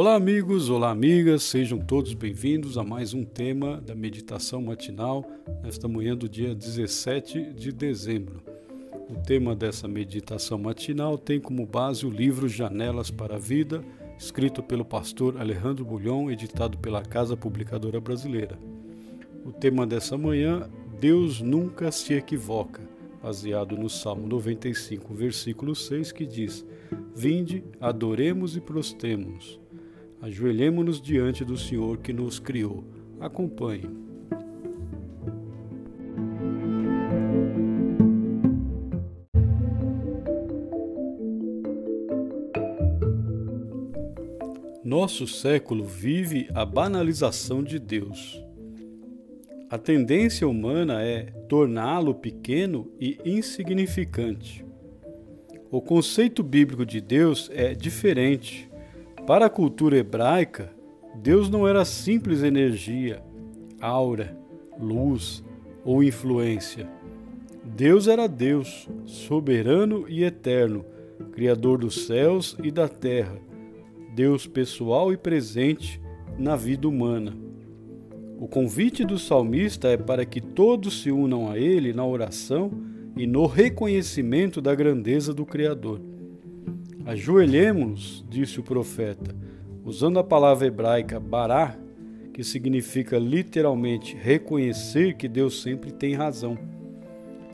Olá, amigos, olá, amigas, sejam todos bem-vindos a mais um tema da meditação matinal nesta manhã do dia 17 de dezembro. O tema dessa meditação matinal tem como base o livro Janelas para a Vida, escrito pelo pastor Alejandro Bulhon, editado pela Casa Publicadora Brasileira. O tema dessa manhã, Deus nunca se equivoca, baseado no Salmo 95, versículo 6, que diz: Vinde, adoremos e prostemos Ajoelhemo-nos diante do Senhor que nos criou. Acompanhe. Nosso século vive a banalização de Deus. A tendência humana é torná-lo pequeno e insignificante. O conceito bíblico de Deus é diferente para a cultura hebraica, Deus não era simples energia, aura, luz ou influência. Deus era Deus, soberano e eterno, Criador dos céus e da terra, Deus pessoal e presente na vida humana. O convite do salmista é para que todos se unam a Ele na oração e no reconhecimento da grandeza do Criador. Ajoelhemos-nos, disse o profeta, usando a palavra hebraica bará, que significa literalmente reconhecer que Deus sempre tem razão.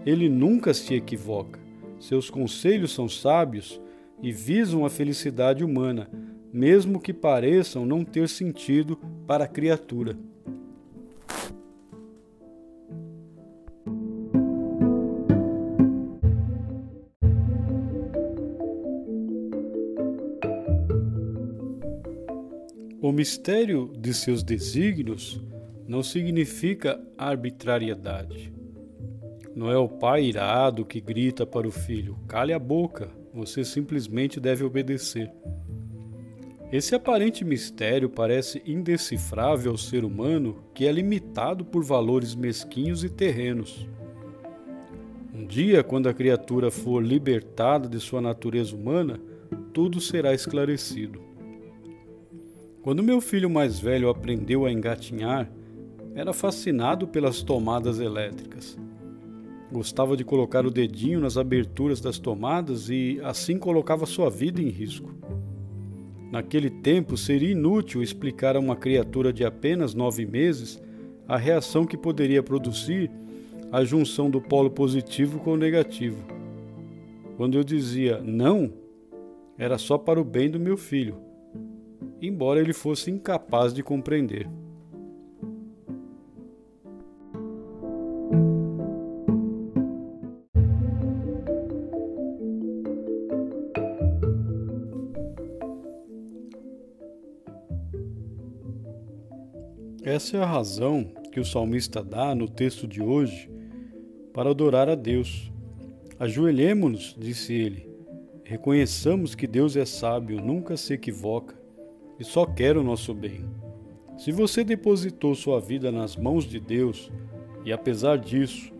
Ele nunca se equivoca. Seus conselhos são sábios e visam a felicidade humana, mesmo que pareçam não ter sentido para a criatura. O mistério de seus desígnios não significa arbitrariedade. Não é o pai irado que grita para o filho: cale a boca, você simplesmente deve obedecer. Esse aparente mistério parece indecifrável ao ser humano que é limitado por valores mesquinhos e terrenos. Um dia, quando a criatura for libertada de sua natureza humana, tudo será esclarecido. Quando meu filho mais velho aprendeu a engatinhar, era fascinado pelas tomadas elétricas. Gostava de colocar o dedinho nas aberturas das tomadas e assim colocava sua vida em risco. Naquele tempo seria inútil explicar a uma criatura de apenas nove meses a reação que poderia produzir a junção do polo positivo com o negativo. Quando eu dizia não, era só para o bem do meu filho embora ele fosse incapaz de compreender. Essa é a razão que o salmista dá no texto de hoje para adorar a Deus. Ajoelhemo-nos, disse ele, reconheçamos que Deus é sábio, nunca se equivoca e só quer o nosso bem. Se você depositou sua vida nas mãos de Deus e apesar disso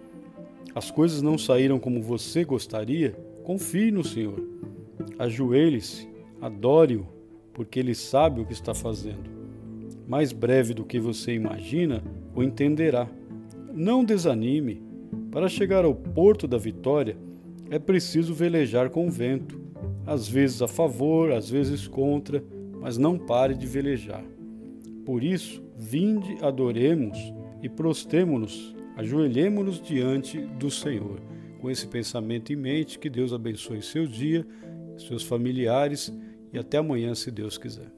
as coisas não saíram como você gostaria, confie no Senhor. Ajoelhe-se, adore-o, porque Ele sabe o que está fazendo. Mais breve do que você imagina, o entenderá. Não desanime. Para chegar ao porto da vitória, é preciso velejar com o vento, às vezes a favor, às vezes contra, mas não pare de velejar. Por isso, vinde, adoremos e prostemo-nos, ajoelhemo-nos diante do Senhor. Com esse pensamento em mente, que Deus abençoe seu dia, seus familiares e até amanhã, se Deus quiser.